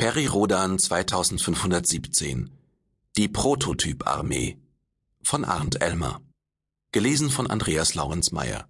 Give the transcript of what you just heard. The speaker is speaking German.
Peri-Rodan 2517 Die Prototyp-Armee von Arndt Elmer. Gelesen von Andreas Lauensmeier